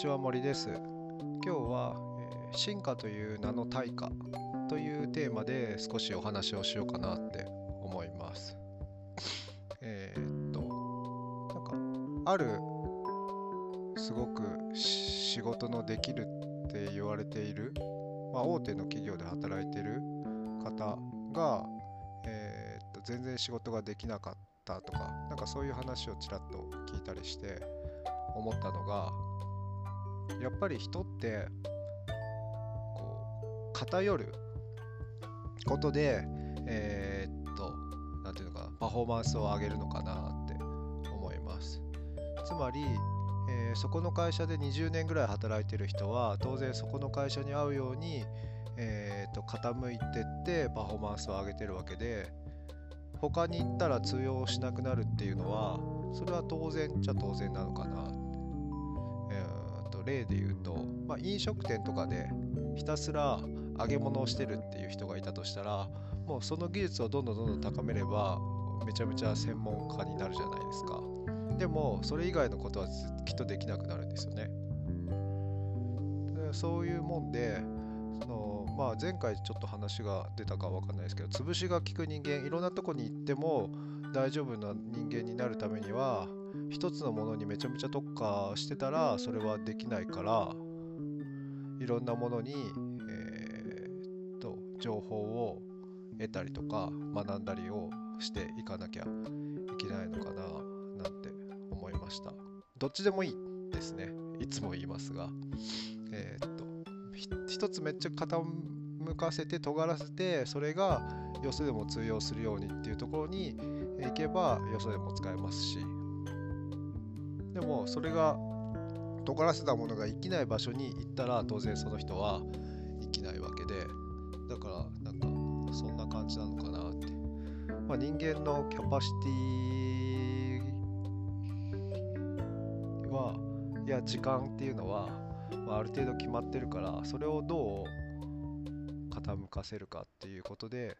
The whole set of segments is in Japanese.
ちは森です。今日は、え進化という名の対価というテーマで少しお話をしようかなって思います。えっとなんかあるすごく仕事のできるって言われている、まあ、大手の企業で働いてる方が、えーっと全然仕事ができなかったとかなんかそういう話をちらっと聞いたりして思ったのがやっぱり人ってこう偏ることでえーっとなんていうのかパフォーマンスを上げるのかなって思います。つまり、えーそこの会社で20年ぐらい働いてる人は当然そこの会社に合うように、えーっと傾いてってパフォーマンスを上げてるわけで他に行ったら通用しなくなるっていうのはそれは当然っちゃ当然なのかな例で言うと、まあ、飲食店とかでひたすら揚げ物をしてるっていう人がいたとしたらもうその技術をどんどんどんどん高めればめちゃめちゃ専門家になるじゃないですか。でもそれ以外のことはきっとできなくなるんですよね。そういうもんでその、まあ、前回ちょっと話が出たかわかんないですけど潰しが効く人間いろんなとこに行っても大丈夫な人間になるためには一つのものにめちゃめちゃ特化してたらそれはできないからいろんなものに、えーっと情報を得たりとか学んだりをしていかなきゃいけないのかななんて思いました。どっちでもいいですね。いつも言いますが。えーっと一つめっちゃ傾かせて尖らせてそれがよそでも通用するようにっていうところに行けばよそでも使えますしでもそれが尖らせたものが生きない場所に行ったら当然その人は生きないわけでだからなんかそんな感じなのかなって、まあ、人間のキャパシティはいや時間っていうのは、まあ、ある程度決まってるからそれをどう傾かせるかっていうことで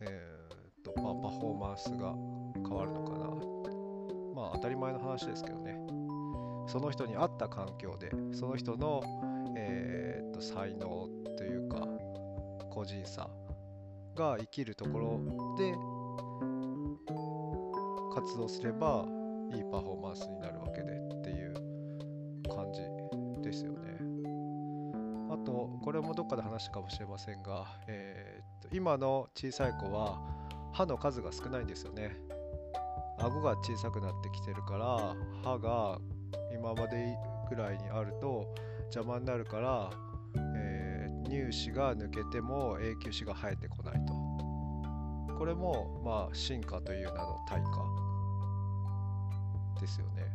えーっとまあパフォーマンスが変わるのかな。まあ当たり前の話ですけどねその人に合った環境でその人の、えーっと才能というか個人差が生きるところで活動すればいいパフォーマンスになるわけでっていう感じですよね。あとこれもどっかで話したかもしれませんが、えーっと今の小さい子は歯の数が少ないんですよね。顎が小さくなってきてるから歯が今までぐらいにあると邪魔になるから、えー乳歯が抜けても永久歯が生えてこないと。これもまあ進化という名の対価ですよね。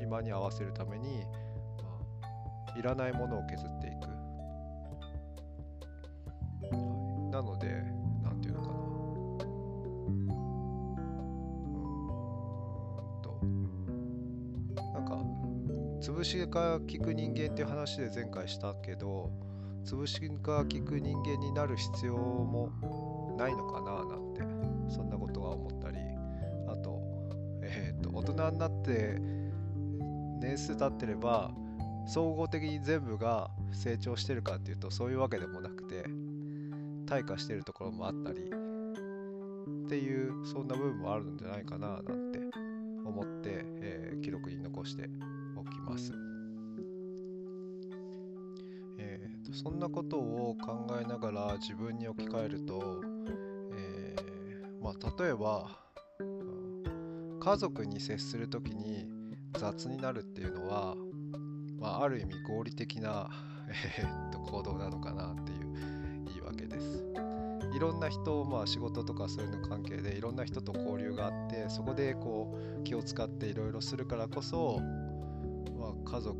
今に合わせるために、まあ、いらないものを削っていく。はい。なので潰しが効く人間っていう話で前回したけど潰しが効く人間になる必要もないのかななんてそんなことは思ったりあとえっ、と大人になって年数経ってれば総合的に全部が成長してるかっていうとそういうわけでもなくて退化してるところもあったりっていうそんな部分もあるんじゃないかななんて思って、えー記録に残してきます。えーとそんなことを考えながら自分に置き換えると、えーまあ、例えば家族に接する時に雑になるっていうのは、まあ、ある意味合理的な、えーと行動なのかなっていういいわけです。いろんな人、まあ、仕事とかそういうの関係でいろんな人と交流があってそこでこう気を使っていろいろするからこそ、家族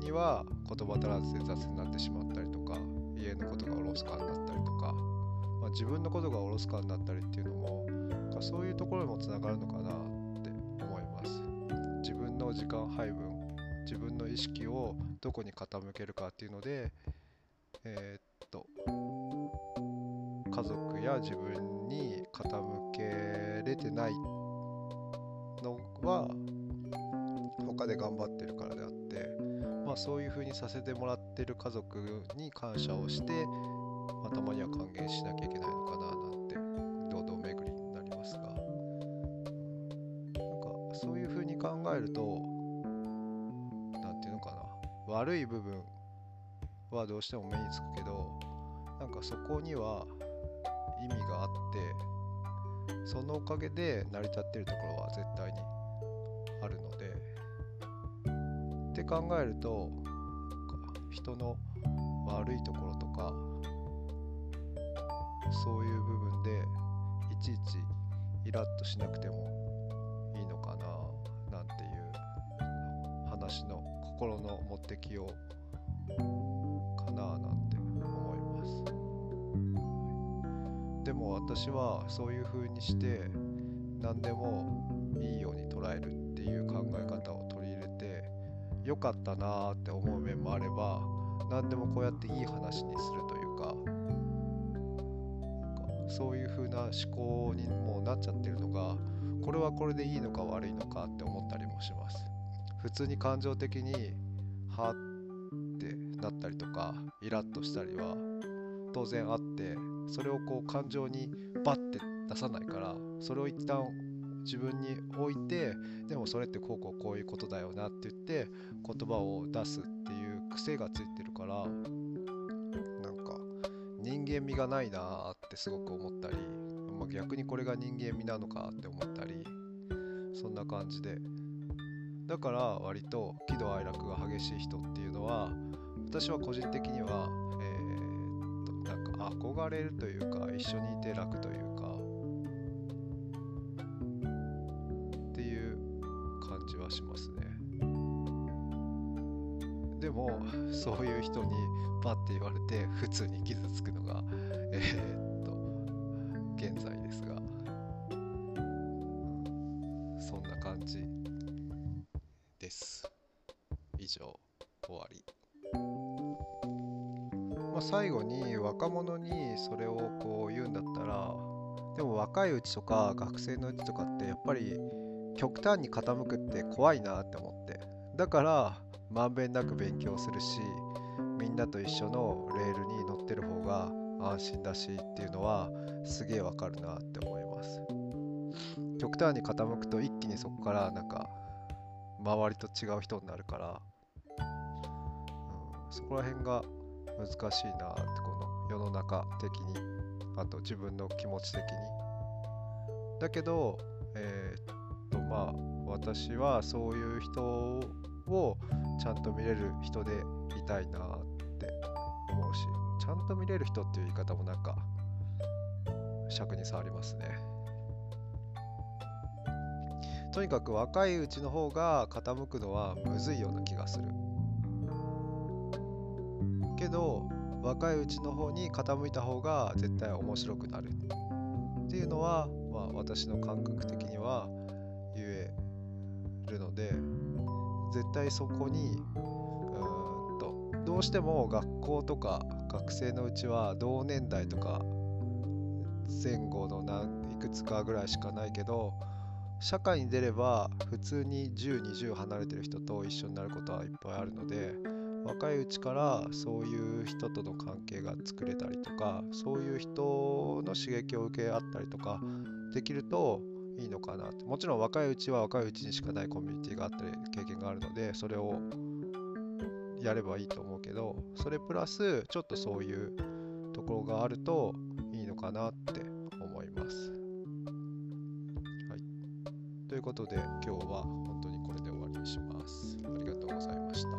には言葉足らずで雑になってしまったりとか家のことがおろそかになったりとか、まあ、自分のことがおろそかになったりっていうのもそういうところにもつながるのかなって思います。自分の時間配分自分の意識をどこに傾けるかっていうのでえーっと家族や自分に傾けれてないのはで頑張ってるからであってまあそういう風にさせてもらってる家族に感謝をして、まあ、たまには還元しなきゃいけないのかななんて堂々巡りになりますが。なんかそういう風に考えると何て言うのかな。悪い部分はどうしても目につくけどなんかそこには意味があってそのおかげで成り立ってるところは絶対にあるので考えると人の悪いところとかそういう部分でいちいちイラッとしなくてもいいのかななんていう話の心の持ってきようかななんて思います。でも私はそういう風にして何でもいいように捉えるっていう考え方を良かったなーって思う面もあれば何でもこうやっていい話にするというかそういう風な思考にもうなっちゃってるのがこれはこれでいいのか悪いのかって思ったりもします。普通に感情的にはってなったりとかイラッとしたりは当然あってそれをこう感情にバッて出さないからそれを一旦自分に置いてでもそれってこうこうこういうことだよなって言って言葉を出すっていう癖がついてるからなんか人間味がないなってすごく思ったり、まあ、逆にこれが人間味なのかって思ったりそんな感じで。だから割と喜怒哀楽が激しい人っていうのは私は個人的には、えー、っとなんか憧れるというか一緒にいて楽というかはしますね。でもそういう人にパッて言われて普通に傷つくのがえー、っと現在ですが。そんな感じです。以上終わり。まあ、最後に若者にそれをこう言うんだったらでも若いうちとか学生のうちとかってやっぱり極端に傾くって怖いなって思って。だからまんべんなく勉強するしみんなと一緒のレールに乗ってる方が安心だしっていうのはすげえわかるなって思います。極端に傾くと一気にそこからなんか周りと違う人になるから、うん、そこら辺が難しいなってこの世の中的にあと自分の気持ち的に。だけど、えー、とまあ私はそういう人をちゃんと見れる人でいたいなって思うしちゃんと見れる人っていう言い方もなんか尺に触りますね。とにかく若いうちの方が傾くのはむずいような気がする。けど若いうちの方に傾いた方が絶対面白くなるっていうのは、まあ、私の感覚的には言えるので絶対そこにうんとどうしても学校とか学生のうちは同年代とか前後の何いくつかぐらいしかないけど社会に出れば普通に1020離れてる人と一緒になることはいっぱいあるので若いうちからそういう人との関係が作れたりとかそういう人の刺激を受け合ったりとかできるといいのかなってもちろん若いうちは若いうちにしかないコミュニティがあったり経験があるのでそれをやればいいと思うけどそれプラスちょっとそういうところがあるといいのかなって思います。はい、ということで今日は本当にこれで終わりにします。ありがとうございました。